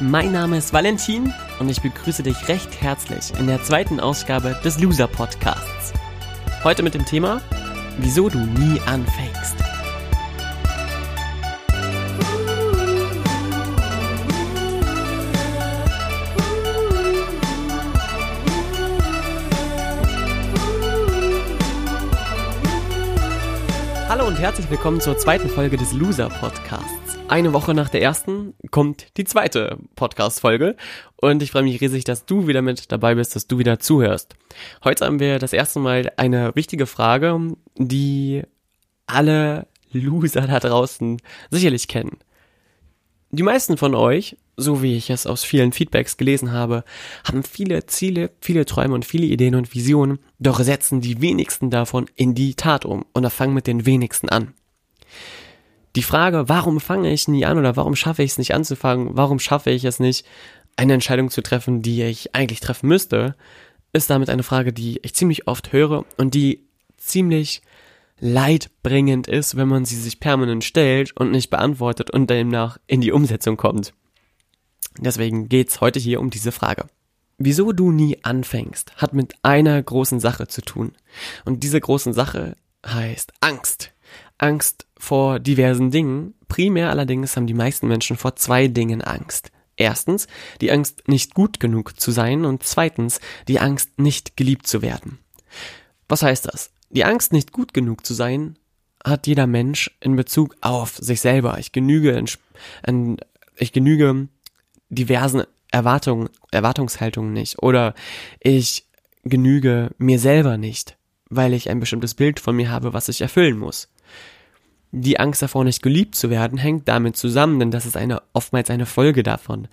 Mein Name ist Valentin und ich begrüße dich recht herzlich in der zweiten Ausgabe des Loser Podcasts. Heute mit dem Thema, wieso du nie anfängst. Hallo und herzlich willkommen zur zweiten Folge des Loser Podcasts. Eine Woche nach der ersten kommt die zweite Podcast-Folge und ich freue mich riesig, dass du wieder mit dabei bist, dass du wieder zuhörst. Heute haben wir das erste Mal eine wichtige Frage, die alle Loser da draußen sicherlich kennen. Die meisten von euch, so wie ich es aus vielen Feedbacks gelesen habe, haben viele Ziele, viele Träume und viele Ideen und Visionen, doch setzen die wenigsten davon in die Tat um und fangen mit den wenigsten an. Die Frage, warum fange ich nie an oder warum schaffe ich es nicht anzufangen, warum schaffe ich es nicht, eine Entscheidung zu treffen, die ich eigentlich treffen müsste, ist damit eine Frage, die ich ziemlich oft höre und die ziemlich leidbringend ist, wenn man sie sich permanent stellt und nicht beantwortet und demnach in die Umsetzung kommt. Deswegen geht's heute hier um diese Frage. Wieso du nie anfängst, hat mit einer großen Sache zu tun. Und diese großen Sache heißt Angst. Angst vor diversen Dingen. Primär allerdings haben die meisten Menschen vor zwei Dingen Angst. Erstens die Angst, nicht gut genug zu sein und zweitens die Angst, nicht geliebt zu werden. Was heißt das? Die Angst, nicht gut genug zu sein, hat jeder Mensch in Bezug auf sich selber. Ich genüge, ich genüge diversen Erwartungen, Erwartungshaltungen nicht oder ich genüge mir selber nicht, weil ich ein bestimmtes Bild von mir habe, was ich erfüllen muss. Die Angst davor, nicht geliebt zu werden, hängt damit zusammen, denn das ist eine, oftmals eine Folge davon.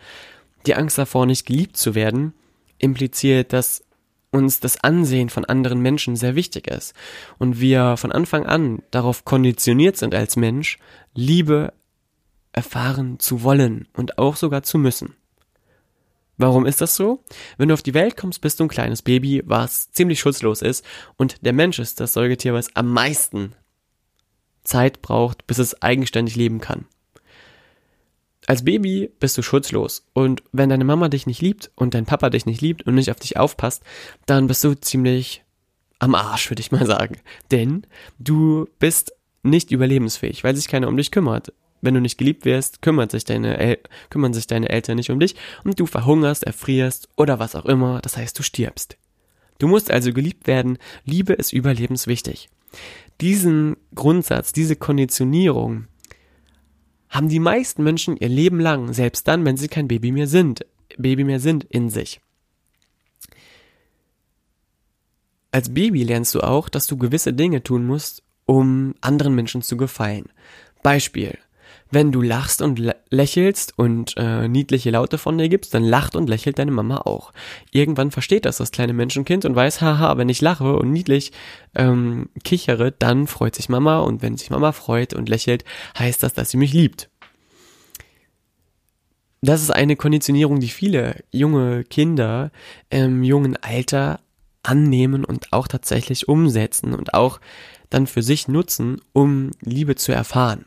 Die Angst davor, nicht geliebt zu werden, impliziert, dass uns das Ansehen von anderen Menschen sehr wichtig ist und wir von Anfang an darauf konditioniert sind als Mensch, Liebe erfahren zu wollen und auch sogar zu müssen. Warum ist das so? Wenn du auf die Welt kommst, bist du ein kleines Baby, was ziemlich schutzlos ist und der Mensch ist das Säugetier, was am meisten Zeit braucht, bis es eigenständig leben kann. Als Baby bist du schutzlos und wenn deine Mama dich nicht liebt und dein Papa dich nicht liebt und nicht auf dich aufpasst, dann bist du ziemlich am Arsch, würde ich mal sagen. Denn du bist nicht überlebensfähig, weil sich keiner um dich kümmert. Wenn du nicht geliebt wirst, kümmert sich deine El kümmern sich deine Eltern nicht um dich und du verhungerst, erfrierst oder was auch immer, das heißt du stirbst. Du musst also geliebt werden, Liebe ist überlebenswichtig. Diesen Grundsatz, diese Konditionierung, haben die meisten Menschen ihr Leben lang, selbst dann, wenn sie kein Baby mehr sind, Baby mehr sind in sich. Als Baby lernst du auch, dass du gewisse Dinge tun musst, um anderen Menschen zu gefallen. Beispiel. Wenn du lachst und lächelst und äh, niedliche Laute von dir gibst, dann lacht und lächelt deine Mama auch. Irgendwann versteht das das kleine Menschenkind und weiß, haha, wenn ich lache und niedlich ähm, kichere, dann freut sich Mama und wenn sich Mama freut und lächelt, heißt das, dass sie mich liebt. Das ist eine Konditionierung, die viele junge Kinder im jungen Alter annehmen und auch tatsächlich umsetzen und auch dann für sich nutzen, um Liebe zu erfahren.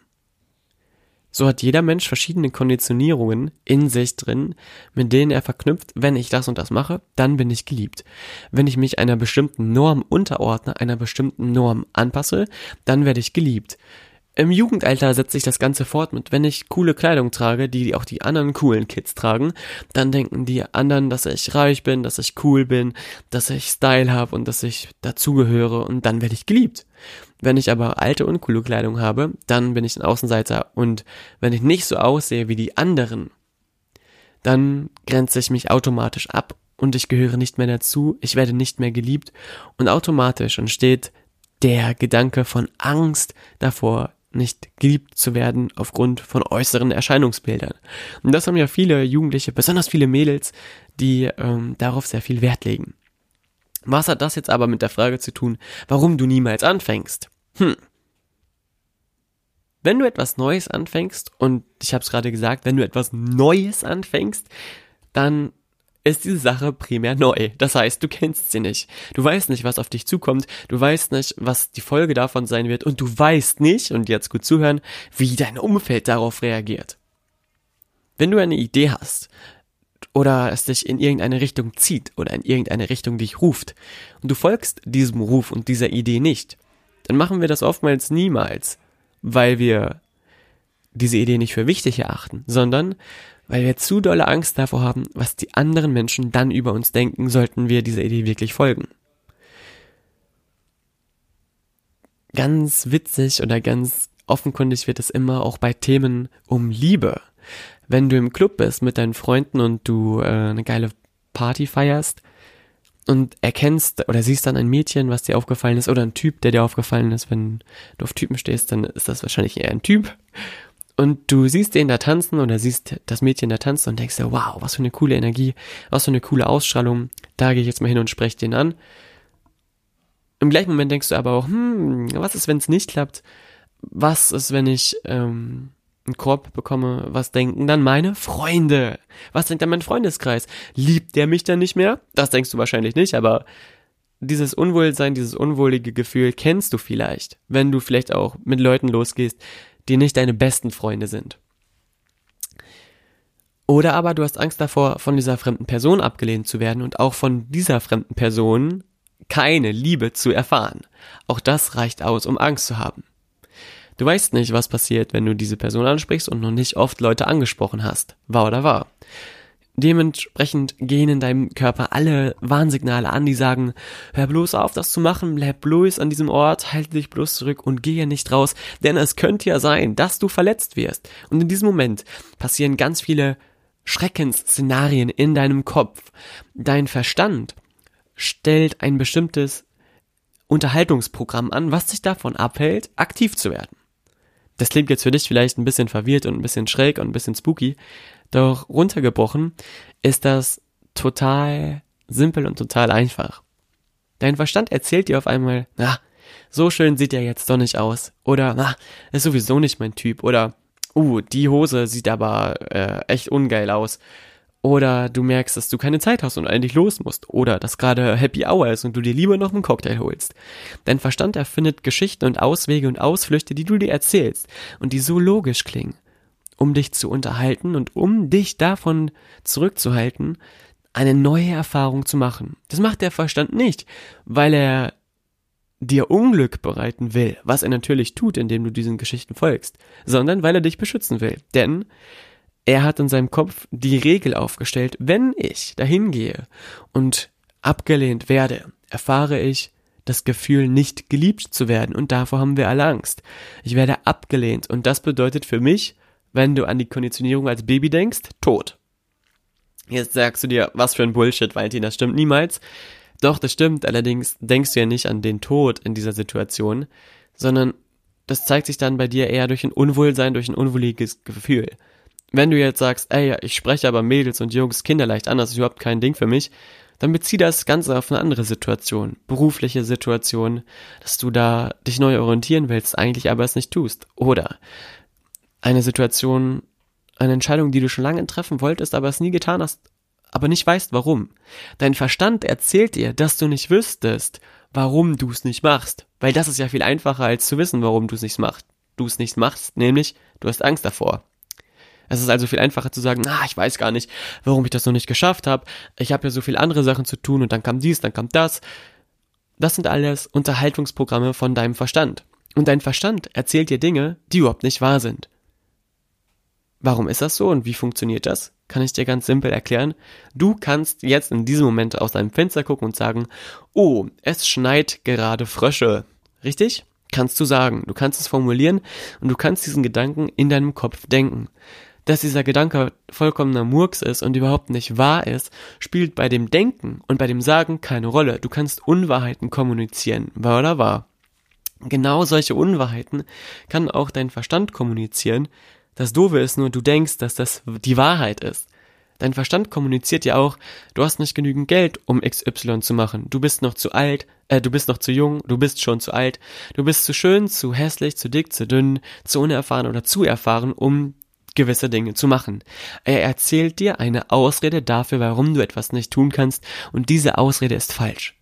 So hat jeder Mensch verschiedene Konditionierungen in sich drin, mit denen er verknüpft, wenn ich das und das mache, dann bin ich geliebt. Wenn ich mich einer bestimmten Norm unterordne, einer bestimmten Norm anpasse, dann werde ich geliebt. Im Jugendalter setzt sich das Ganze fort mit, wenn ich coole Kleidung trage, die auch die anderen coolen Kids tragen, dann denken die anderen, dass ich reich bin, dass ich cool bin, dass ich Style habe und dass ich dazugehöre und dann werde ich geliebt. Wenn ich aber alte, uncoole Kleidung habe, dann bin ich ein Außenseiter. Und wenn ich nicht so aussehe wie die anderen, dann grenze ich mich automatisch ab und ich gehöre nicht mehr dazu, ich werde nicht mehr geliebt und automatisch entsteht der Gedanke von Angst davor, nicht geliebt zu werden aufgrund von äußeren Erscheinungsbildern. Und das haben ja viele Jugendliche, besonders viele Mädels, die ähm, darauf sehr viel Wert legen. Was hat das jetzt aber mit der Frage zu tun, warum du niemals anfängst? Hm. Wenn du etwas Neues anfängst, und ich habe es gerade gesagt, wenn du etwas Neues anfängst, dann ist diese Sache primär neu. Das heißt, du kennst sie nicht. Du weißt nicht, was auf dich zukommt. Du weißt nicht, was die Folge davon sein wird. Und du weißt nicht, und jetzt gut zuhören, wie dein Umfeld darauf reagiert. Wenn du eine Idee hast, oder es dich in irgendeine Richtung zieht oder in irgendeine Richtung dich ruft und du folgst diesem Ruf und dieser Idee nicht, dann machen wir das oftmals niemals, weil wir diese Idee nicht für wichtig erachten, sondern weil wir zu dolle Angst davor haben, was die anderen Menschen dann über uns denken, sollten wir dieser Idee wirklich folgen. Ganz witzig oder ganz offenkundig wird es immer auch bei Themen um Liebe. Wenn du im Club bist mit deinen Freunden und du äh, eine geile Party feierst und erkennst oder siehst dann ein Mädchen, was dir aufgefallen ist, oder ein Typ, der dir aufgefallen ist, wenn du auf Typen stehst, dann ist das wahrscheinlich eher ein Typ und du siehst den da tanzen oder siehst das Mädchen da tanzen und denkst dir, wow, was für eine coole Energie, was für eine coole Ausstrahlung, da gehe ich jetzt mal hin und spreche den an. Im gleichen Moment denkst du aber auch, hm, was ist, wenn es nicht klappt? Was ist, wenn ich ähm, einen Korb bekomme? Was denken dann meine Freunde? Was denkt dann mein Freundeskreis? Liebt der mich dann nicht mehr? Das denkst du wahrscheinlich nicht, aber dieses Unwohlsein, dieses unwohlige Gefühl kennst du vielleicht, wenn du vielleicht auch mit Leuten losgehst, die nicht deine besten Freunde sind. Oder aber du hast Angst davor, von dieser fremden Person abgelehnt zu werden und auch von dieser fremden Person keine Liebe zu erfahren. Auch das reicht aus, um Angst zu haben. Du weißt nicht, was passiert, wenn du diese Person ansprichst und noch nicht oft Leute angesprochen hast. Wahr oder wahr? Dementsprechend gehen in deinem Körper alle Warnsignale an, die sagen, hör bloß auf, das zu machen, bleib bloß an diesem Ort, halte dich bloß zurück und gehe nicht raus, denn es könnte ja sein, dass du verletzt wirst. Und in diesem Moment passieren ganz viele Schreckensszenarien in deinem Kopf. Dein Verstand stellt ein bestimmtes Unterhaltungsprogramm an, was dich davon abhält, aktiv zu werden. Das klingt jetzt für dich vielleicht ein bisschen verwirrt und ein bisschen schräg und ein bisschen spooky, doch runtergebrochen ist das total simpel und total einfach. Dein Verstand erzählt dir auf einmal, na, so schön sieht er jetzt doch nicht aus. Oder, na, ist sowieso nicht mein Typ. Oder, uh, die Hose sieht aber äh, echt ungeil aus. Oder du merkst, dass du keine Zeit hast und eigentlich los musst. Oder dass gerade Happy Hour ist und du dir lieber noch einen Cocktail holst. Dein Verstand erfindet Geschichten und Auswege und Ausflüchte, die du dir erzählst und die so logisch klingen um dich zu unterhalten und um dich davon zurückzuhalten, eine neue Erfahrung zu machen. Das macht der Verstand nicht, weil er dir Unglück bereiten will, was er natürlich tut, indem du diesen Geschichten folgst, sondern weil er dich beschützen will. Denn er hat in seinem Kopf die Regel aufgestellt, wenn ich dahin gehe und abgelehnt werde, erfahre ich das Gefühl, nicht geliebt zu werden und davor haben wir alle Angst. Ich werde abgelehnt und das bedeutet für mich, wenn du an die Konditionierung als Baby denkst, tot. Jetzt sagst du dir, was für ein Bullshit, Valentin, das stimmt niemals. Doch, das stimmt, allerdings denkst du ja nicht an den Tod in dieser Situation, sondern das zeigt sich dann bei dir eher durch ein Unwohlsein, durch ein unwohliges Gefühl. Wenn du jetzt sagst, ey, ich spreche aber Mädels und Jungs kinderleicht an, das ist überhaupt kein Ding für mich, dann bezieh das Ganze auf eine andere Situation, berufliche Situation, dass du da dich neu orientieren willst, eigentlich aber es nicht tust. Oder eine Situation, eine Entscheidung, die du schon lange treffen wolltest, aber es nie getan hast, aber nicht weißt warum. Dein Verstand erzählt dir, dass du nicht wüsstest, warum du es nicht machst, weil das ist ja viel einfacher als zu wissen, warum du es nicht machst. Du es nicht machst, nämlich du hast Angst davor. Es ist also viel einfacher zu sagen, ah, ich weiß gar nicht, warum ich das noch nicht geschafft habe. Ich habe ja so viele andere Sachen zu tun und dann kam dies, dann kam das. Das sind alles Unterhaltungsprogramme von deinem Verstand. Und dein Verstand erzählt dir Dinge, die überhaupt nicht wahr sind. Warum ist das so und wie funktioniert das? Kann ich dir ganz simpel erklären. Du kannst jetzt in diesem Moment aus deinem Fenster gucken und sagen, oh, es schneit gerade Frösche. Richtig? Kannst du sagen. Du kannst es formulieren und du kannst diesen Gedanken in deinem Kopf denken. dass dieser Gedanke vollkommener Murks ist und überhaupt nicht wahr ist, spielt bei dem Denken und bei dem Sagen keine Rolle. Du kannst Unwahrheiten kommunizieren, wahr oder wahr. Genau solche Unwahrheiten kann auch dein Verstand kommunizieren. Das Doofe ist nur, du denkst, dass das die Wahrheit ist. Dein Verstand kommuniziert ja auch, du hast nicht genügend Geld, um XY zu machen. Du bist noch zu alt, äh, du bist noch zu jung, du bist schon zu alt, du bist zu schön, zu hässlich, zu dick, zu dünn, zu unerfahren oder zu erfahren, um gewisse Dinge zu machen. Er erzählt dir eine Ausrede dafür, warum du etwas nicht tun kannst, und diese Ausrede ist falsch.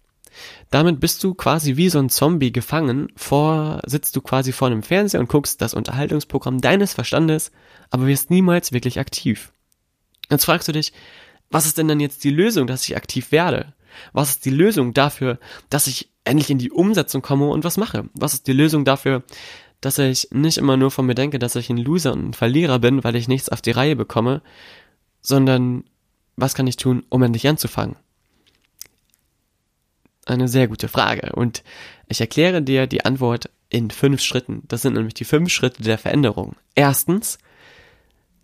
Damit bist du quasi wie so ein Zombie gefangen, vor, sitzt du quasi vor einem Fernseher und guckst das Unterhaltungsprogramm deines Verstandes, aber wirst niemals wirklich aktiv. Jetzt fragst du dich, was ist denn dann jetzt die Lösung, dass ich aktiv werde? Was ist die Lösung dafür, dass ich endlich in die Umsetzung komme und was mache? Was ist die Lösung dafür, dass ich nicht immer nur von mir denke, dass ich ein Loser und ein Verlierer bin, weil ich nichts auf die Reihe bekomme, sondern was kann ich tun, um endlich anzufangen? Eine sehr gute Frage und ich erkläre dir die Antwort in fünf Schritten. Das sind nämlich die fünf Schritte der Veränderung. Erstens,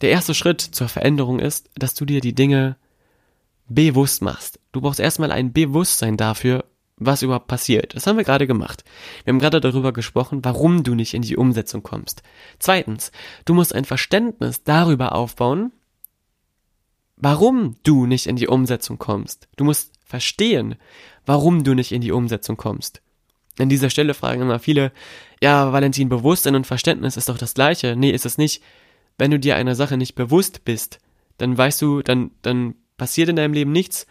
der erste Schritt zur Veränderung ist, dass du dir die Dinge bewusst machst. Du brauchst erstmal ein Bewusstsein dafür, was überhaupt passiert. Das haben wir gerade gemacht. Wir haben gerade darüber gesprochen, warum du nicht in die Umsetzung kommst. Zweitens, du musst ein Verständnis darüber aufbauen, warum du nicht in die Umsetzung kommst. Du musst verstehen, warum du nicht in die Umsetzung kommst. An dieser Stelle fragen immer viele, ja, Valentin, Bewusstsein und Verständnis ist doch das gleiche. Nee, ist es nicht. Wenn du dir einer Sache nicht bewusst bist, dann weißt du, dann, dann passiert in deinem Leben nichts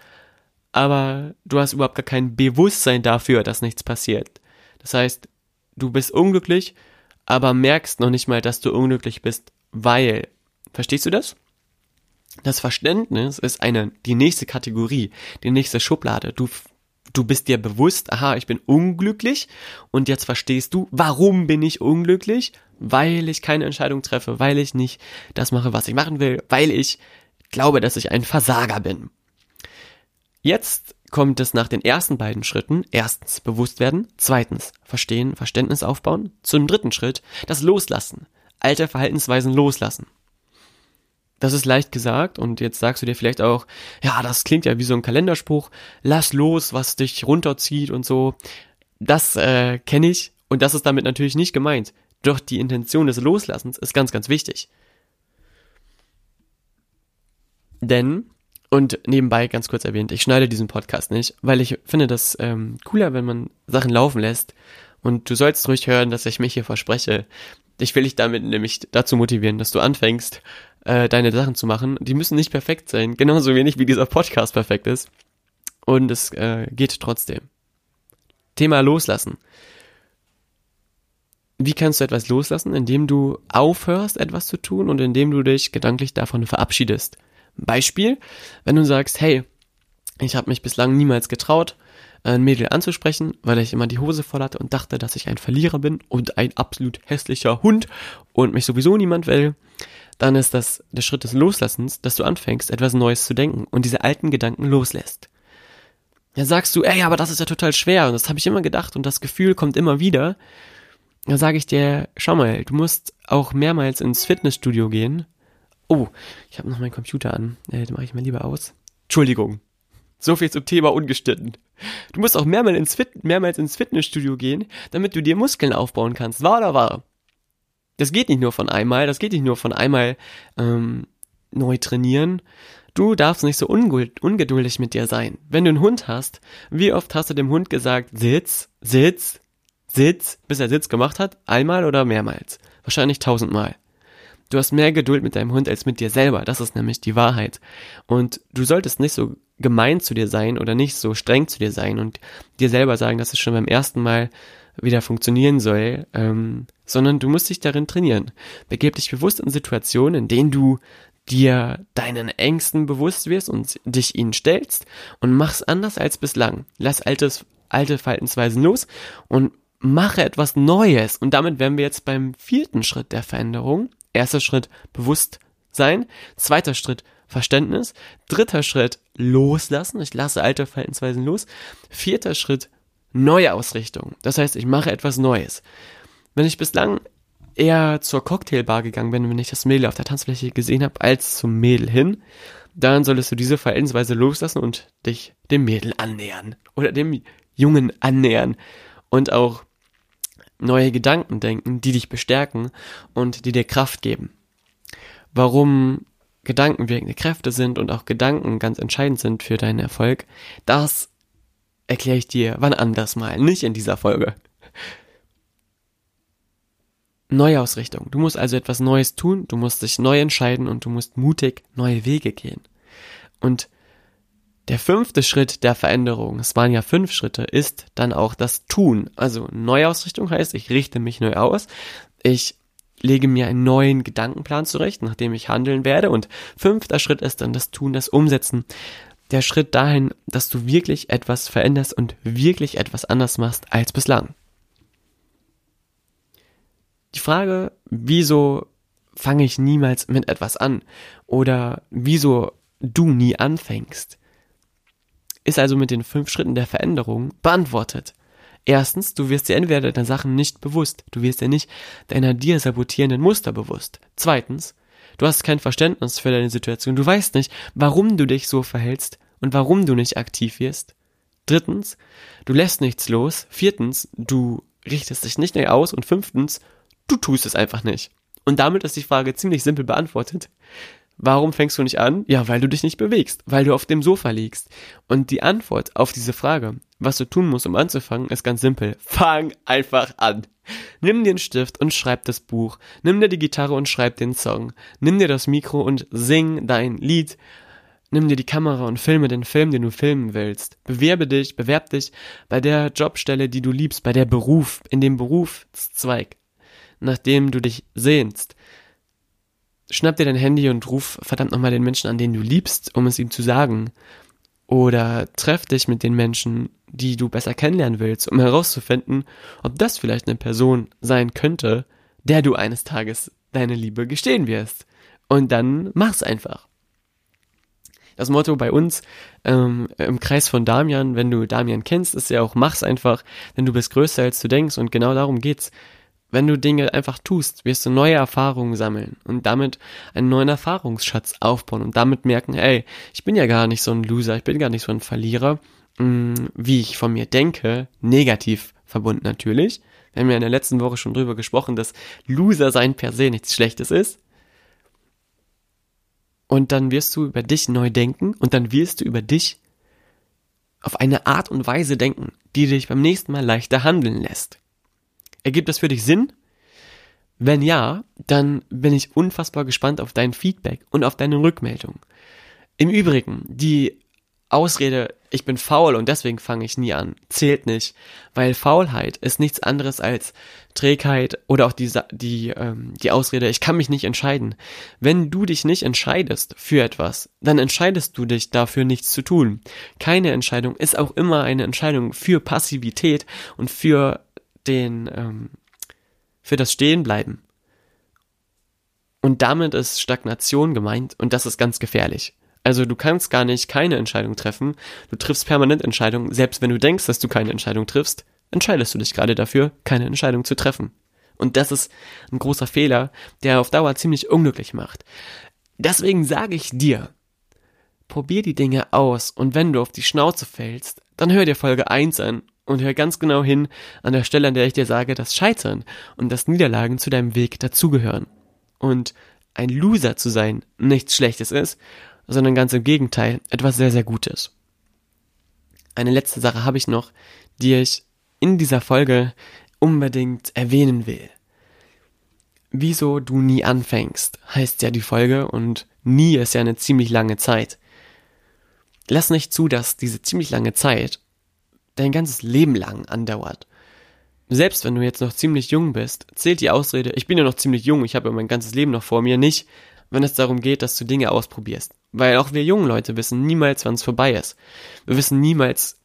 aber du hast überhaupt gar kein Bewusstsein dafür, dass nichts passiert. Das heißt, du bist unglücklich, aber merkst noch nicht mal, dass du unglücklich bist, weil. Verstehst du das? Das Verständnis ist eine, die nächste Kategorie, die nächste Schublade. Du, du bist dir bewusst, aha, ich bin unglücklich und jetzt verstehst du, warum bin ich unglücklich? Weil ich keine Entscheidung treffe, weil ich nicht das mache, was ich machen will, weil ich glaube, dass ich ein Versager bin. Jetzt kommt es nach den ersten beiden Schritten, erstens bewusst werden, zweitens verstehen, Verständnis aufbauen, zum dritten Schritt das Loslassen, alte Verhaltensweisen loslassen. Das ist leicht gesagt und jetzt sagst du dir vielleicht auch, ja, das klingt ja wie so ein Kalenderspruch, lass los, was dich runterzieht und so. Das äh, kenne ich und das ist damit natürlich nicht gemeint. Doch die Intention des Loslassens ist ganz, ganz wichtig. Denn und nebenbei ganz kurz erwähnt, ich schneide diesen Podcast nicht, weil ich finde das ähm, cooler, wenn man Sachen laufen lässt. Und du sollst ruhig hören, dass ich mich hier verspreche. Ich will dich damit nämlich dazu motivieren, dass du anfängst, äh, deine Sachen zu machen. Die müssen nicht perfekt sein, genauso wenig wie dieser Podcast perfekt ist. Und es äh, geht trotzdem. Thema Loslassen. Wie kannst du etwas loslassen? Indem du aufhörst, etwas zu tun und indem du dich gedanklich davon verabschiedest. Beispiel, wenn du sagst, hey, ich habe mich bislang niemals getraut, ein Mädel anzusprechen, weil ich immer die Hose voll hatte und dachte, dass ich ein Verlierer bin und ein absolut hässlicher Hund und mich sowieso niemand will, dann ist das der Schritt des Loslassens, dass du anfängst, etwas Neues zu denken und diese alten Gedanken loslässt. Dann sagst du, ey, aber das ist ja total schwer und das habe ich immer gedacht und das Gefühl kommt immer wieder. Dann sage ich dir, schau mal, du musst auch mehrmals ins Fitnessstudio gehen Oh, ich habe noch meinen Computer an. Äh, den mache ich mal lieber aus. Entschuldigung. So viel zum Thema ungeschnitten. Du musst auch mehrmals ins, Fit mehrmals ins Fitnessstudio gehen, damit du dir Muskeln aufbauen kannst. Wahr oder wahr? Das geht nicht nur von einmal, das geht nicht nur von einmal ähm, neu trainieren. Du darfst nicht so ungeduldig mit dir sein. Wenn du einen Hund hast, wie oft hast du dem Hund gesagt, Sitz, Sitz, Sitz, bis er Sitz gemacht hat? Einmal oder mehrmals? Wahrscheinlich tausendmal. Du hast mehr Geduld mit deinem Hund als mit dir selber. Das ist nämlich die Wahrheit. Und du solltest nicht so gemein zu dir sein oder nicht so streng zu dir sein und dir selber sagen, dass es schon beim ersten Mal wieder funktionieren soll, ähm, sondern du musst dich darin trainieren. Begeb dich bewusst in Situationen, in denen du dir deinen Ängsten bewusst wirst und dich ihnen stellst und mach's anders als bislang. Lass altes, alte Verhaltensweisen los und mache etwas Neues. Und damit wären wir jetzt beim vierten Schritt der Veränderung. Erster Schritt Bewusstsein, zweiter Schritt Verständnis, dritter Schritt Loslassen, ich lasse alte Verhaltensweisen los, vierter Schritt neue Ausrichtung, das heißt, ich mache etwas Neues. Wenn ich bislang eher zur Cocktailbar gegangen bin, wenn ich das Mädel auf der Tanzfläche gesehen habe, als zum Mädel hin, dann solltest du diese Verhaltensweise loslassen und dich dem Mädel annähern oder dem Jungen annähern und auch neue Gedanken denken, die dich bestärken und die dir Kraft geben. Warum Gedanken wirkende Kräfte sind und auch Gedanken ganz entscheidend sind für deinen Erfolg, das erkläre ich dir wann anders mal, nicht in dieser Folge. Neuausrichtung. Du musst also etwas Neues tun, du musst dich neu entscheiden und du musst mutig neue Wege gehen. Und der fünfte Schritt der Veränderung, es waren ja fünf Schritte, ist dann auch das Tun. Also Neuausrichtung heißt, ich richte mich neu aus, ich lege mir einen neuen Gedankenplan zurecht, nachdem ich handeln werde. Und fünfter Schritt ist dann das Tun, das Umsetzen. Der Schritt dahin, dass du wirklich etwas veränderst und wirklich etwas anders machst als bislang. Die Frage, wieso fange ich niemals mit etwas an? Oder wieso du nie anfängst? Ist also mit den fünf Schritten der Veränderung beantwortet. Erstens, du wirst dir entweder deiner Sachen nicht bewusst, du wirst dir nicht deiner dir sabotierenden Muster bewusst. Zweitens, du hast kein Verständnis für deine Situation, du weißt nicht, warum du dich so verhältst und warum du nicht aktiv wirst. Drittens, du lässt nichts los. Viertens, du richtest dich nicht mehr aus. Und fünftens, du tust es einfach nicht. Und damit ist die Frage ziemlich simpel beantwortet. Warum fängst du nicht an? Ja, weil du dich nicht bewegst, weil du auf dem Sofa liegst. Und die Antwort auf diese Frage, was du tun musst, um anzufangen, ist ganz simpel. Fang einfach an. Nimm dir einen Stift und schreib das Buch. Nimm dir die Gitarre und schreib den Song. Nimm dir das Mikro und sing dein Lied. Nimm dir die Kamera und filme den Film, den du filmen willst. Bewerbe dich, bewerb dich bei der Jobstelle, die du liebst, bei der Beruf, in dem Berufszweig, nach dem du dich sehnst schnapp dir dein Handy und ruf verdammt nochmal den Menschen an, den du liebst, um es ihm zu sagen. Oder treff dich mit den Menschen, die du besser kennenlernen willst, um herauszufinden, ob das vielleicht eine Person sein könnte, der du eines Tages deine Liebe gestehen wirst. Und dann mach's einfach. Das Motto bei uns ähm, im Kreis von Damian, wenn du Damian kennst, ist ja auch mach's einfach, denn du bist größer als du denkst und genau darum geht's wenn du Dinge einfach tust, wirst du neue Erfahrungen sammeln und damit einen neuen Erfahrungsschatz aufbauen und damit merken, ey, ich bin ja gar nicht so ein Loser, ich bin gar nicht so ein Verlierer, mm, wie ich von mir denke, negativ verbunden natürlich. Wir haben ja in der letzten Woche schon drüber gesprochen, dass Loser sein per se nichts Schlechtes ist. Und dann wirst du über dich neu denken und dann wirst du über dich auf eine Art und Weise denken, die dich beim nächsten Mal leichter handeln lässt. Ergibt das für dich Sinn? Wenn ja, dann bin ich unfassbar gespannt auf dein Feedback und auf deine Rückmeldung. Im Übrigen, die Ausrede, ich bin faul und deswegen fange ich nie an, zählt nicht, weil Faulheit ist nichts anderes als Trägheit oder auch die, die, ähm, die Ausrede, ich kann mich nicht entscheiden. Wenn du dich nicht entscheidest für etwas, dann entscheidest du dich dafür nichts zu tun. Keine Entscheidung ist auch immer eine Entscheidung für Passivität und für den, ähm, für das Stehenbleiben. Und damit ist Stagnation gemeint und das ist ganz gefährlich. Also du kannst gar nicht keine Entscheidung treffen, du triffst permanent Entscheidungen, selbst wenn du denkst, dass du keine Entscheidung triffst, entscheidest du dich gerade dafür, keine Entscheidung zu treffen. Und das ist ein großer Fehler, der auf Dauer ziemlich unglücklich macht. Deswegen sage ich dir, probier die Dinge aus und wenn du auf die Schnauze fällst, dann hör dir Folge 1 an und hör ganz genau hin an der Stelle, an der ich dir sage, dass Scheitern und dass Niederlagen zu deinem Weg dazugehören. Und ein Loser zu sein nichts Schlechtes ist, sondern ganz im Gegenteil etwas sehr, sehr Gutes. Eine letzte Sache habe ich noch, die ich in dieser Folge unbedingt erwähnen will. Wieso du nie anfängst, heißt ja die Folge und nie ist ja eine ziemlich lange Zeit. Lass nicht zu, dass diese ziemlich lange Zeit dein ganzes Leben lang andauert. Selbst wenn du jetzt noch ziemlich jung bist, zählt die Ausrede, ich bin ja noch ziemlich jung, ich habe ja mein ganzes Leben noch vor mir, nicht, wenn es darum geht, dass du Dinge ausprobierst. Weil auch wir jungen Leute wissen niemals, wann es vorbei ist. Wir wissen niemals,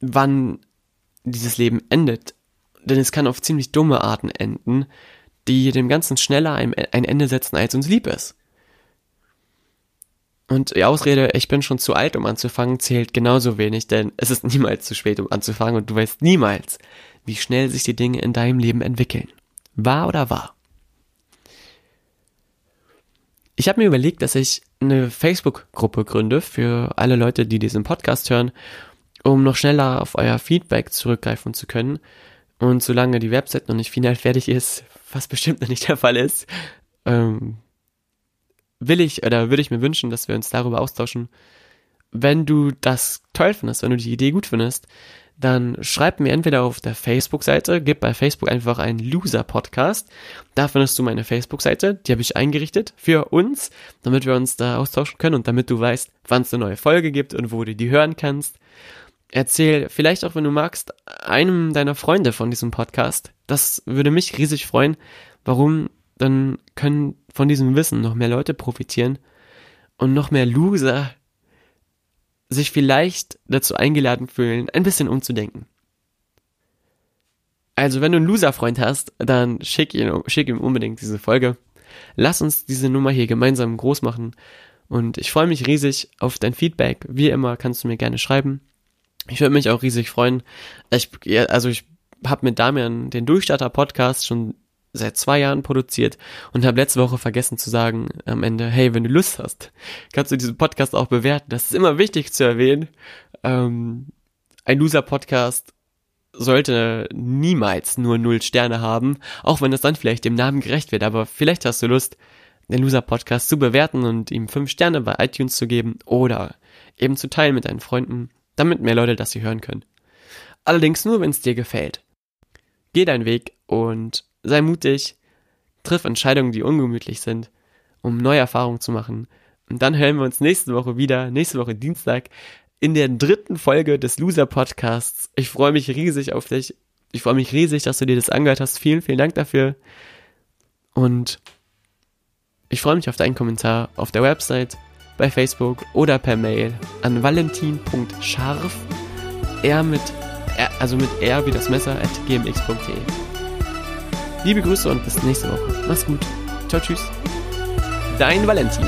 wann dieses Leben endet. Denn es kann auf ziemlich dumme Arten enden, die dem Ganzen schneller ein, Ende setzen, als uns lieb ist. Und die Ausrede, ich bin schon zu alt, um anzufangen, zählt genauso wenig, denn es ist niemals zu spät, um anzufangen und du weißt niemals, wie schnell sich die Dinge in deinem Leben entwickeln. Wahr oder wahr? Ich habe mir überlegt, dass ich eine Facebook-Gruppe gründe für alle Leute, die diesen Podcast hören, um noch schneller auf euer Feedback zurückgreifen zu können. Und solange die Website noch nicht final fertig ist, was bestimmt noch nicht der Fall ist, ähm, will ich oder würde ich mir wünschen, dass wir uns darüber austauschen. Wenn du das toll findest, wenn du die Idee gut findest, dann schreib mir entweder auf der Facebook-Seite, gib bei Facebook einfach einen Loser-Podcast. Da findest du meine Facebook-Seite, die habe ich eingerichtet für uns, damit wir uns da austauschen können und damit du weißt, wann es eine neue Folge gibt und wo du die hören kannst. Erzähl vielleicht auch, wenn du magst, einem deiner Freunde von diesem Podcast. Das würde mich riesig freuen. Warum? Dann können von diesem Wissen noch mehr Leute profitieren und noch mehr Loser sich vielleicht dazu eingeladen fühlen, ein bisschen umzudenken. Also, wenn du einen Loser-Freund hast, dann schick, ihn, schick ihm unbedingt diese Folge. Lass uns diese Nummer hier gemeinsam groß machen. Und ich freue mich riesig auf dein Feedback. Wie immer kannst du mir gerne schreiben. Ich würde mich auch riesig freuen. Ich, also ich habe mit Damian den Durchstarter-Podcast schon seit zwei Jahren produziert und habe letzte Woche vergessen zu sagen am Ende, hey, wenn du Lust hast, kannst du diesen Podcast auch bewerten. Das ist immer wichtig zu erwähnen. Ähm, ein Loser-Podcast sollte niemals nur null Sterne haben, auch wenn es dann vielleicht dem Namen gerecht wird. Aber vielleicht hast du Lust, den Loser-Podcast zu bewerten und ihm fünf Sterne bei iTunes zu geben oder eben zu teilen mit deinen Freunden, damit mehr Leute das hier hören können. Allerdings nur, wenn es dir gefällt. Geh deinen Weg und sei mutig, triff Entscheidungen, die ungemütlich sind, um neue Erfahrungen zu machen. Und dann hören wir uns nächste Woche wieder, nächste Woche Dienstag, in der dritten Folge des Loser Podcasts. Ich freue mich riesig auf dich. Ich freue mich riesig, dass du dir das angehört hast. Vielen, vielen Dank dafür. Und ich freue mich auf deinen Kommentar auf der Website, bei Facebook oder per Mail an valentin.scharf, r mit, also mit r wie das Messer, at gmx.de. Liebe Grüße und bis nächste Woche. Mach's gut. Ciao, tschüss. Dein Valentin.